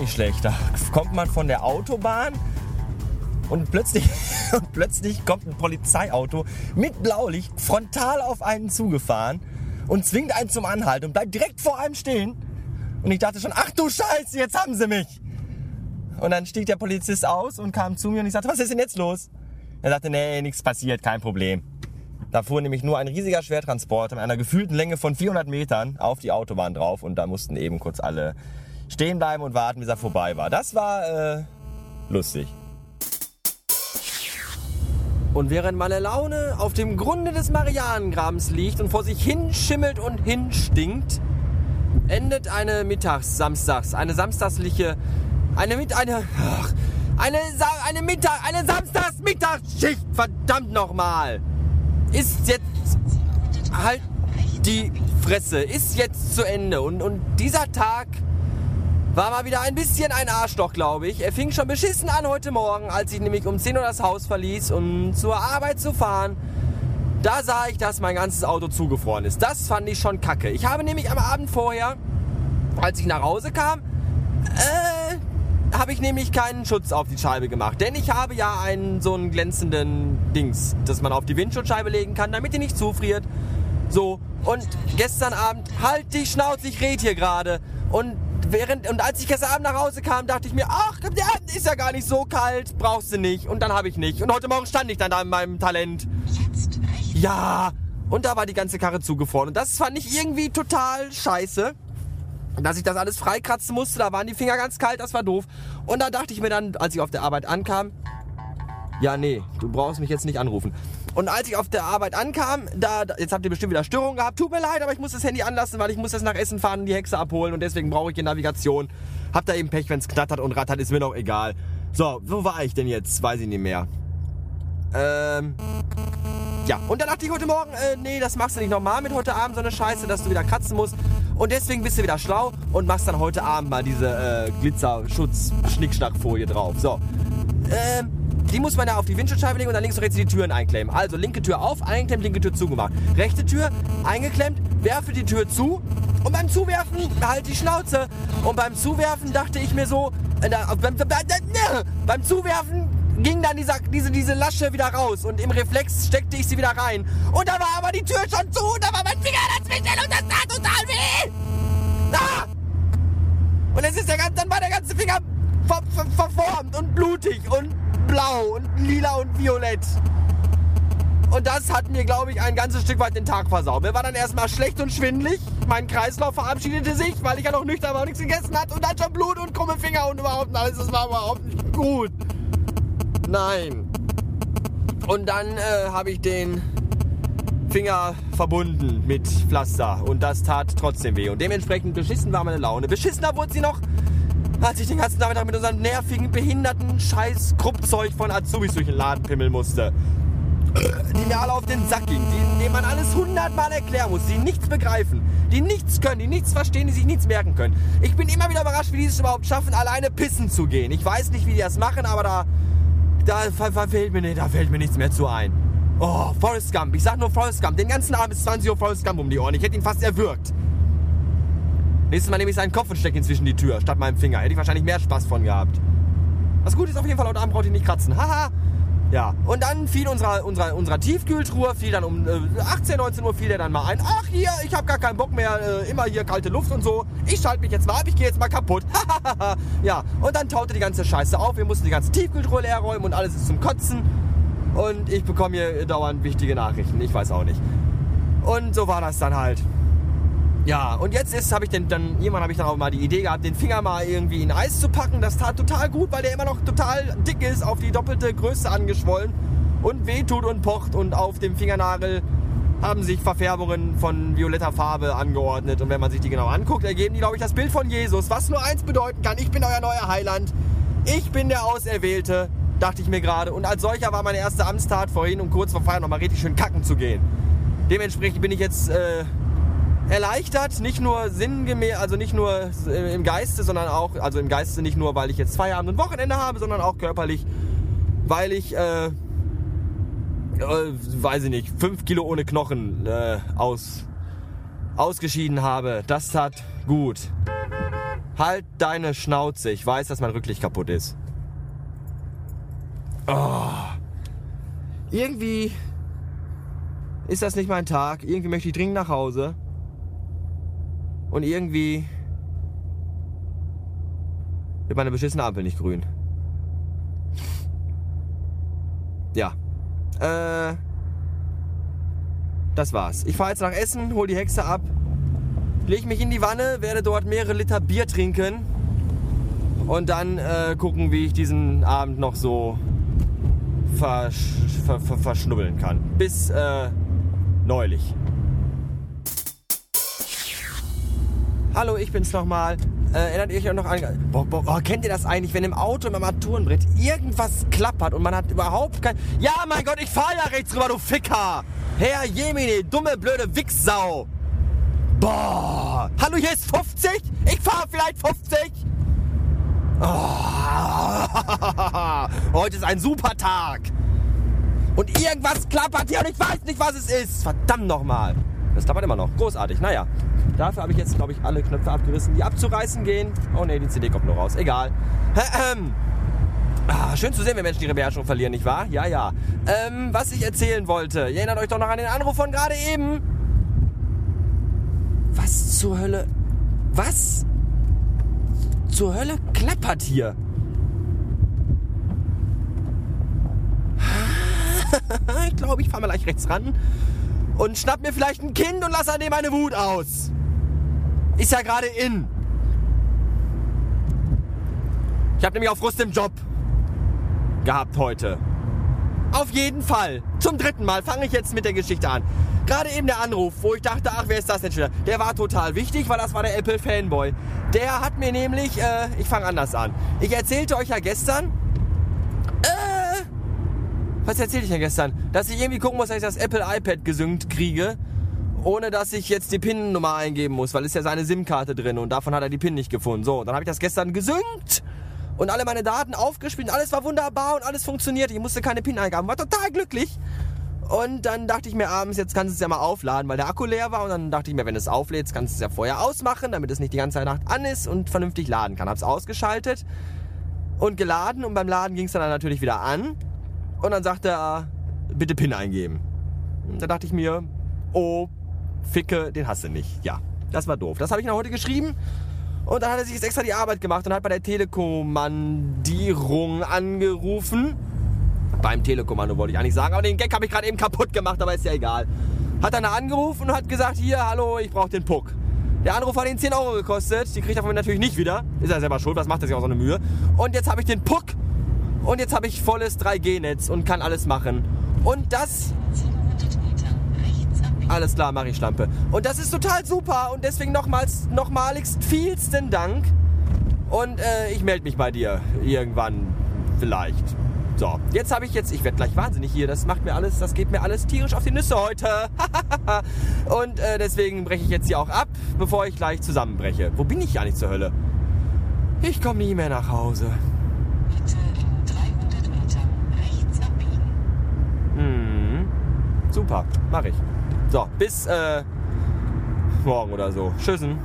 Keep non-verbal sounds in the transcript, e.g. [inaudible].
nicht schlecht. Da kommt man von der Autobahn und plötzlich, [laughs] und plötzlich kommt ein Polizeiauto mit Blaulicht frontal auf einen zugefahren und zwingt einen zum Anhalten und bleibt direkt vor einem stehen. Und ich dachte schon, ach du Scheiße, jetzt haben sie mich. Und dann stieg der Polizist aus und kam zu mir und ich sagte, was ist denn jetzt los? Er sagte, nee, nichts passiert, kein Problem. Da fuhr nämlich nur ein riesiger Schwertransporter mit einer gefühlten Länge von 400 Metern auf die Autobahn drauf und da mussten eben kurz alle stehen bleiben und warten, bis er vorbei war. Das war äh, lustig. Und während meine Laune auf dem Grunde des Marianengrabens liegt und vor sich hinschimmelt und hinstinkt, endet eine Mittags-, Samstags-, eine samstagsliche, eine mit, eine, ach, eine, eine Mittag, eine Samstags-Mittagsschicht, verdammt nochmal. Ist jetzt halt die Fresse, ist jetzt zu Ende und, und dieser Tag war mal wieder ein bisschen ein Arschloch, glaube ich. Er fing schon beschissen an heute Morgen, als ich nämlich um 10 Uhr das Haus verließ, um zur Arbeit zu fahren. Da sah ich, dass mein ganzes Auto zugefroren ist. Das fand ich schon kacke. Ich habe nämlich am Abend vorher, als ich nach Hause kam, äh, habe ich nämlich keinen Schutz auf die Scheibe gemacht. Denn ich habe ja einen so einen glänzenden Dings, das man auf die Windschutzscheibe legen kann, damit die nicht zufriert. So, und gestern Abend, halt die Schnauze, ich red hier gerade. Und während, und als ich gestern Abend nach Hause kam, dachte ich mir, ach, der ist ja gar nicht so kalt, brauchst du nicht. Und dann habe ich nicht. Und heute Morgen stand ich dann da in meinem Talent. Ja, und da war die ganze Karre zugefroren. Und das fand ich irgendwie total scheiße. Dass ich das alles freikratzen musste, da waren die Finger ganz kalt, das war doof. Und da dachte ich mir dann, als ich auf der Arbeit ankam, ja, nee, du brauchst mich jetzt nicht anrufen. Und als ich auf der Arbeit ankam, da, jetzt habt ihr bestimmt wieder Störungen gehabt. Tut mir leid, aber ich muss das Handy anlassen, weil ich muss jetzt nach Essen fahren und die Hexe abholen und deswegen brauche ich die Navigation. Hab da eben Pech, wenn es knattert und rattert, ist mir doch egal. So, wo war ich denn jetzt? Weiß ich nicht mehr. Ähm. Ja, und dann dachte ich heute Morgen, äh, nee, das machst du nicht nochmal mit heute Abend, so eine Scheiße, dass du wieder kratzen musst. Und deswegen bist du wieder schlau und machst dann heute Abend mal diese äh, Glitzer-Schutz-Schnickschnackfolie drauf. So. Ähm, die muss man da auf die Windschutzscheibe legen und dann links und rechts die Türen einklemmen. Also linke Tür auf, eingeklemmt, linke Tür zugemacht. Rechte Tür eingeklemmt, werfe die Tür zu und beim Zuwerfen halt die Schnauze. Und beim Zuwerfen dachte ich mir so, äh, beim, beim Zuwerfen ging dann dieser, diese, diese Lasche wieder raus und im Reflex steckte ich sie wieder rein. Und da war aber die Tür schon zu und da war mein Finger dazwischen und das tat total weh. Ah! Und es ist der, dann war der ganze Finger ver, ver, verformt und blutig und blau und lila und violett. Und das hat mir, glaube ich, ein ganzes Stück weit den Tag versaut. Mir war dann erstmal schlecht und schwindlig. Mein Kreislauf verabschiedete sich, weil ich ja noch nüchtern war und nichts gegessen hat. Und dann schon Blut und krumme Finger und überhaupt alles. Das war überhaupt nicht gut. Nein. Und dann äh, habe ich den Finger verbunden mit Pflaster. Und das tat trotzdem weh. Und dementsprechend beschissen war meine Laune. Beschissener wurde sie noch, als ich den ganzen Nachmittag mit unserem nervigen, behinderten scheiß Kruppzeug von Azubis durch den Laden pimmeln musste. Die mir alle auf den Sack gingen, denen man alles hundertmal erklären muss, die nichts begreifen, die nichts können, die nichts verstehen, die sich nichts merken können. Ich bin immer wieder überrascht, wie die es überhaupt schaffen, alleine pissen zu gehen. Ich weiß nicht, wie die das machen, aber da, da, fällt mir, da fällt mir nichts mehr zu ein. Oh, Forrest Gump. Ich sag nur Forrest Gump. Den ganzen Abend ist 20 Uhr Forrest Gump um die Ohren. Ich hätte ihn fast erwürgt. Nächstes Mal nehme ich seinen Kopf und stecke ihn zwischen die Tür, statt meinem Finger. Hätte ich wahrscheinlich mehr Spaß von gehabt. Was gut ist auf jeden Fall, heute Abend braucht ihr nicht kratzen. Haha. Ja, und dann fiel unserer, unserer, unserer Tiefkühltruhe, fiel dann um äh, 18, 19 Uhr fiel der dann mal ein. Ach hier, ich habe gar keinen Bock mehr, äh, immer hier kalte Luft und so. Ich schalte mich jetzt mal ab, ich gehe jetzt mal kaputt. [laughs] ja, und dann taute die ganze Scheiße auf. Wir mussten die ganze Tiefkühltruhe leer räumen und alles ist zum Kotzen. Und ich bekomme hier dauernd wichtige Nachrichten. Ich weiß auch nicht. Und so war das dann halt. Ja, und jetzt ist, habe ich denn dann, irgendwann habe ich dann auch mal die Idee gehabt, den Finger mal irgendwie in Eis zu packen. Das tat total gut, weil der immer noch total dick ist, auf die doppelte Größe angeschwollen und wehtut und pocht und auf dem Fingernagel haben sich Verfärbungen von violetter Farbe angeordnet. Und wenn man sich die genau anguckt, ergeben die, glaube ich, das Bild von Jesus, was nur eins bedeuten kann. Ich bin euer neuer Heiland. Ich bin der Auserwählte, dachte ich mir gerade. Und als solcher war meine erste Amtstat vorhin, um kurz vor Feiern nochmal richtig schön kacken zu gehen. Dementsprechend bin ich jetzt äh, erleichtert, nicht nur sinngemäß, also nicht nur im Geiste, sondern auch, also im Geiste nicht nur, weil ich jetzt Feierabend und Wochenende habe, sondern auch körperlich, weil ich, äh, äh, weiß ich nicht, fünf Kilo ohne Knochen äh, aus, ausgeschieden habe. Das tat gut. Halt deine Schnauze. Ich weiß, dass mein Rücklicht kaputt ist. Oh. Irgendwie ist das nicht mein Tag. Irgendwie möchte ich dringend nach Hause. Und irgendwie wird meine beschissene Ampel nicht grün. Ja. Äh. Das war's. Ich fahre jetzt nach Essen, hol die Hexe ab, leg mich in die Wanne, werde dort mehrere Liter Bier trinken und dann äh, gucken, wie ich diesen Abend noch so versch ver ver verschnubbeln kann. Bis äh, neulich. Hallo, ich bin's nochmal. Äh, erinnert ihr euch auch noch an... Boah, boah, oh, kennt ihr das eigentlich, wenn im Auto im Armaturenbrett irgendwas klappert und man hat überhaupt kein... Ja, mein Gott, ich fahr ja rechts rüber, du Ficker! Herr Jemine, dumme, blöde Wichsau! Boah! Hallo, hier ist 50? Ich fahr vielleicht 50? Oh, [laughs] heute ist ein super Tag. Und irgendwas klappert hier und ich weiß nicht, was es ist. Verdammt nochmal. Das klappert immer noch. Großartig. Naja, dafür habe ich jetzt, glaube ich, alle Knöpfe abgerissen, die abzureißen gehen. Oh ne, die CD kommt nur raus. Egal. Ah, schön zu sehen, wenn Menschen ihre Beherrschung verlieren, nicht wahr? Ja, ja. Ähm, was ich erzählen wollte. Ihr erinnert euch doch noch an den Anruf von gerade eben. Was zur Hölle? Was zur Hölle klappert hier? [laughs] ich glaube, ich fahre mal gleich rechts ran und schnapp mir vielleicht ein Kind und lass an dem meine Wut aus. Ist ja gerade in. Ich habe nämlich auf Frust im Job gehabt heute. Auf jeden Fall. Zum dritten Mal fange ich jetzt mit der Geschichte an. Gerade eben der Anruf, wo ich dachte, ach, wer ist das denn schon? Der war total wichtig, weil das war der Apple Fanboy. Der hat mir nämlich, äh, ich fange anders an. Ich erzählte euch ja gestern, was erzählte ich ja gestern? Dass ich irgendwie gucken muss, dass ich das Apple iPad gesynkt kriege, ohne dass ich jetzt die PIN-Nummer eingeben muss, weil ist ja seine SIM-Karte drin und davon hat er die PIN nicht gefunden. So, dann habe ich das gestern gesynkt und alle meine Daten aufgespielt alles war wunderbar und alles funktioniert. Ich musste keine PIN eingeben, war total glücklich. Und dann dachte ich mir abends, jetzt kannst du es ja mal aufladen, weil der Akku leer war. Und dann dachte ich mir, wenn du es auflädst, kannst du es ja vorher ausmachen, damit es nicht die ganze Nacht an ist und vernünftig laden kann. Hab's ausgeschaltet und geladen und beim Laden ging es dann natürlich wieder an. Und dann sagte er, bitte PIN eingeben. Da dachte ich mir, oh, Ficke, den hast du nicht. Ja, das war doof. Das habe ich noch heute geschrieben. Und dann hat er sich jetzt extra die Arbeit gemacht und hat bei der Telekommandierung angerufen beim Telekommando wollte ich eigentlich sagen, aber den Gag habe ich gerade eben kaputt gemacht, aber ist ja egal. Hat dann angerufen und hat gesagt, hier, hallo, ich brauche den Puck. Der Anruf hat ihn 10 Euro gekostet, die kriegt er von mir natürlich nicht wieder. Ist er selber schuld, was macht er sich auch so eine Mühe. Und jetzt habe ich den Puck und jetzt habe ich volles 3G-Netz und kann alles machen. Und das... Alles klar, mache ich Schlampe. Und das ist total super und deswegen nochmals, nochmaligst vielsten Dank. Und äh, ich melde mich bei dir irgendwann vielleicht. So, jetzt habe ich jetzt, ich werde gleich wahnsinnig hier. Das macht mir alles, das geht mir alles tierisch auf die Nüsse heute. [laughs] und äh, deswegen breche ich jetzt hier auch ab, bevor ich gleich zusammenbreche. Wo bin ich ja nicht zur Hölle? Ich komme nie mehr nach Hause. Bitte super, mache ich. So, bis äh, morgen oder so. Tschüssen.